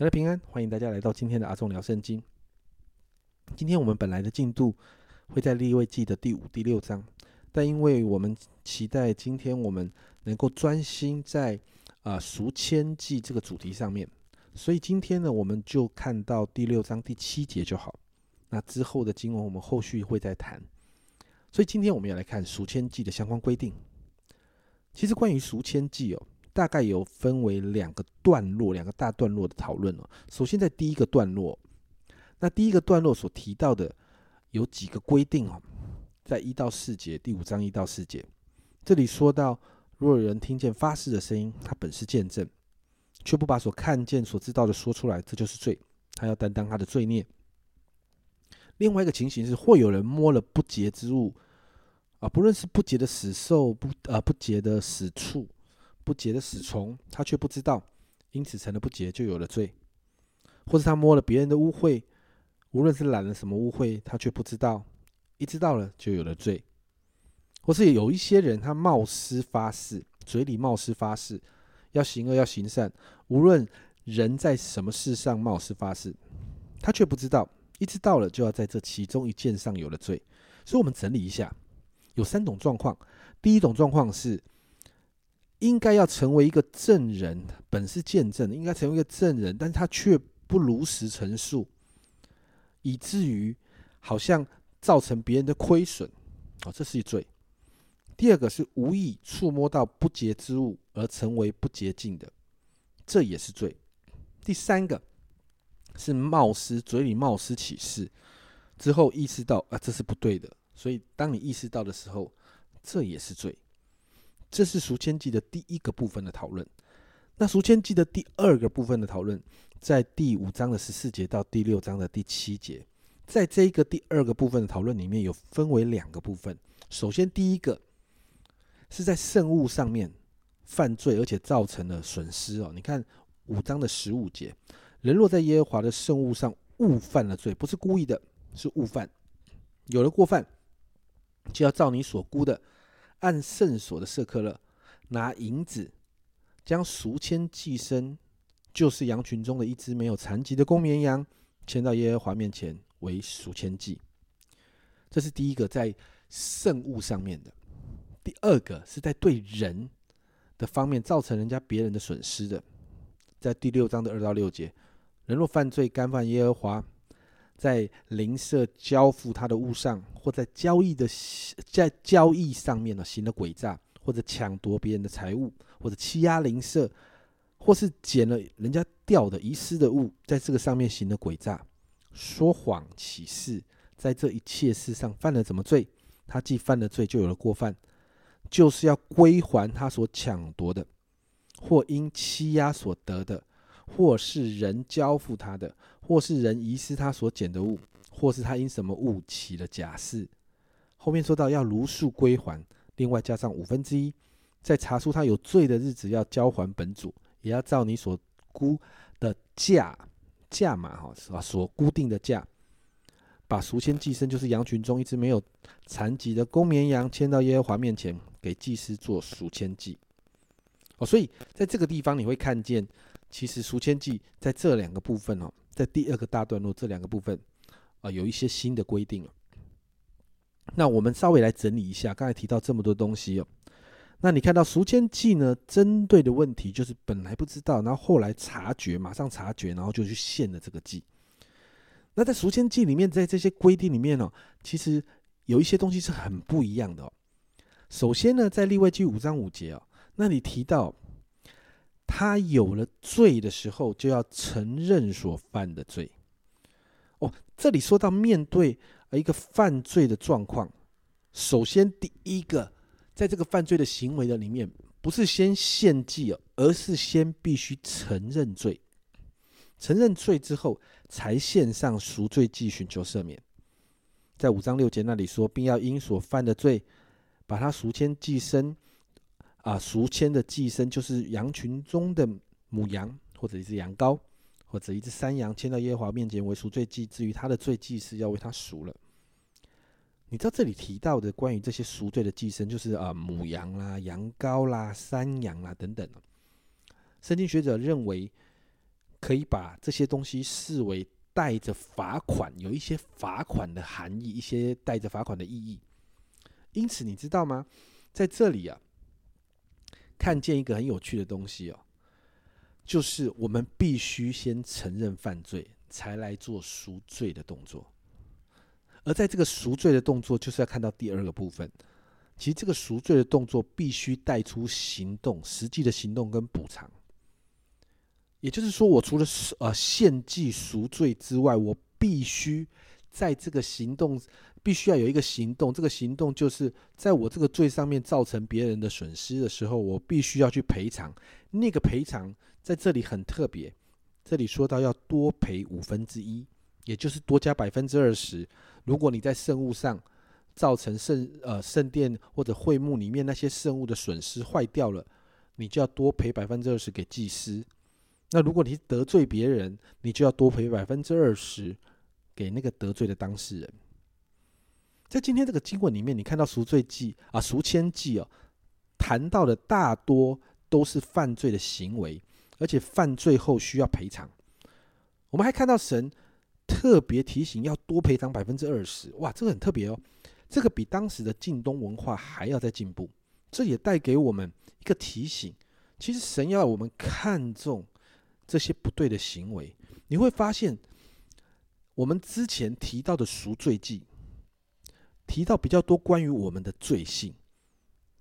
大家平安，欢迎大家来到今天的阿忠聊圣经。今天我们本来的进度会在立位记的第五、第六章，但因为我们期待今天我们能够专心在啊赎千记这个主题上面，所以今天呢，我们就看到第六章第七节就好。那之后的经文我们后续会再谈。所以今天我们要来看赎千记的相关规定。其实关于赎千记哦。大概有分为两个段落，两个大段落的讨论哦。首先，在第一个段落，那第一个段落所提到的有几个规定哦，在一到四节，第五章一到四节，这里说到，若有人听见发誓的声音，他本是见证，却不把所看见、所知道的说出来，这就是罪，他要担当他的罪孽。另外一个情形是，或有人摸了不洁之物，啊，不论是不洁的死兽，不啊不洁的死畜。不洁的死虫，他却不知道，因此成了不洁，就有了罪；或是他摸了别人的污秽，无论是染了什么污秽，他却不知道，一知道了就有了罪；或是有一些人，他冒失发誓，嘴里冒失发誓，要行恶要行善，无论人在什么事上冒失发誓，他却不知道，一知道了就要在这其中一件上有了罪。所以，我们整理一下，有三种状况。第一种状况是。应该要成为一个证人，本是见证，应该成为一个证人，但是他却不如实陈述，以至于好像造成别人的亏损，哦，这是一罪。第二个是无意触摸到不洁之物而成为不洁净的，这也是罪。第三个是冒失，嘴里冒失起誓之后意识到啊这是不对的，所以当你意识到的时候，这也是罪。这是赎签记的第一个部分的讨论。那赎签记的第二个部分的讨论，在第五章的十四节到第六章的第七节。在这一个第二个部分的讨论里面，有分为两个部分。首先，第一个是在圣物上面犯罪，而且造成了损失哦。你看五章的十五节，人若在耶和华的圣物上误犯了罪，不是故意的，是误犯，有了过犯，就要照你所估的。按圣所的色克勒拿银子，将赎签寄生，就是羊群中的一只没有残疾的公绵羊，牵到耶和华面前为赎签祭。这是第一个在圣物上面的。第二个是在对人的方面造成人家别人的损失的，在第六章的二到六节，人若犯罪干犯耶和华。在零舍交付他的物上，或在交易的在交易上面呢，行了诡诈，或者抢夺别人的财物，或者欺压零舍，或是捡了人家掉的遗失的物，在这个上面行了诡诈，说谎起誓，在这一切事上犯了什么罪？他既犯了罪，就有了过犯，就是要归还他所抢夺的，或因欺压所得的。或是人交付他的，或是人遗失他所捡的物，或是他因什么物起了假释。后面说到要如数归还，另外加上五分之一，在查出他有罪的日子要交还本主，也要照你所估的价价码哈，是吧？所固定的价，把赎签寄生，就是羊群中一只没有残疾的公绵羊，牵到耶和华面前，给祭司做赎签祭。哦，所以在这个地方你会看见。其实赎签记在这两个部分哦，在第二个大段落这两个部分啊，有一些新的规定。那我们稍微来整理一下，刚才提到这么多东西哦。那你看到赎签记呢，针对的问题就是本来不知道，然后后来察觉，马上察觉，然后就去献了这个祭。那在赎签记里面，在这些规定里面呢，其实有一些东西是很不一样的。首先呢，在立位记五章五节哦，那你提到。他有了罪的时候，就要承认所犯的罪。哦，这里说到面对一个犯罪的状况，首先第一个，在这个犯罪的行为的里面，不是先献祭，而是先必须承认罪。承认罪之后，才献上赎罪祭，寻求赦免。在五章六节那里说，并要因所犯的罪，把他赎签祭生。啊，赎签的寄生就是羊群中的母羊，或者一只羊羔，或者一只山羊，牵到耶和华面前为赎罪祭。至于他的罪，祭是要为他赎了。你知道这里提到的关于这些赎罪的寄生，就是啊母羊啦、羊羔啦、山羊啦等等。圣经学者认为，可以把这些东西视为带着罚款，有一些罚款的含义，一些带着罚款的意义。因此，你知道吗？在这里啊，看见一个很有趣的东西哦，就是我们必须先承认犯罪，才来做赎罪的动作。而在这个赎罪的动作，就是要看到第二个部分。其实，这个赎罪的动作必须带出行动，实际的行动跟补偿。也就是说，我除了呃献祭赎罪之外，我必须在这个行动，必须要有一个行动。这个行动就是在我这个罪上面造成别人的损失的时候，我必须要去赔偿。那个赔偿在这里很特别，这里说到要多赔五分之一，也就是多加百分之二十。如果你在圣物上造成圣呃圣殿或者会幕里面那些圣物的损失坏掉了，你就要多赔百分之二十给祭司。那如果你得罪别人，你就要多赔百分之二十给那个得罪的当事人。在今天这个经文里面，你看到赎罪记啊、赎签记哦，谈到的大多都是犯罪的行为，而且犯罪后需要赔偿。我们还看到神特别提醒要多赔偿百分之二十，哇，这个很特别哦，这个比当时的晋东文化还要再进步。这也带给我们一个提醒，其实神要我们看重。这些不对的行为，你会发现，我们之前提到的赎罪记，提到比较多关于我们的罪性，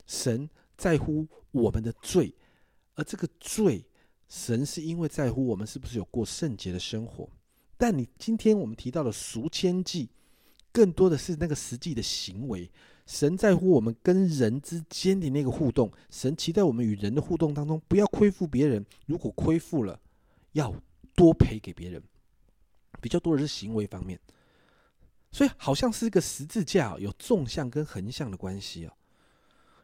神在乎我们的罪，而这个罪，神是因为在乎我们是不是有过圣洁的生活。但你今天我们提到的赎签记，更多的是那个实际的行为，神在乎我们跟人之间的那个互动，神期待我们与人的互动当中不要亏负别人，如果亏负了。要多赔给别人，比较多的是行为方面，所以好像是一个十字架，有纵向跟横向的关系哦。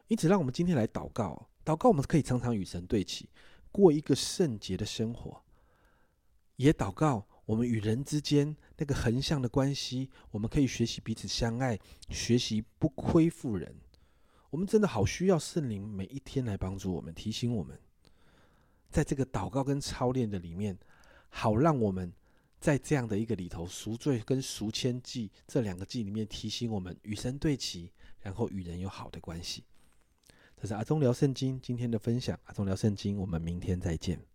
因此，让我们今天来祷告，祷告我们可以常常与神对齐，过一个圣洁的生活；也祷告我们与人之间那个横向的关系，我们可以学习彼此相爱，学习不亏负人。我们真的好需要圣灵每一天来帮助我们，提醒我们。在这个祷告跟操练的里面，好让我们在这样的一个里头赎罪跟赎千计这两个计里面提醒我们与神对齐，然后与人有好的关系。这是阿忠聊圣经今天的分享，阿忠聊圣经，我们明天再见。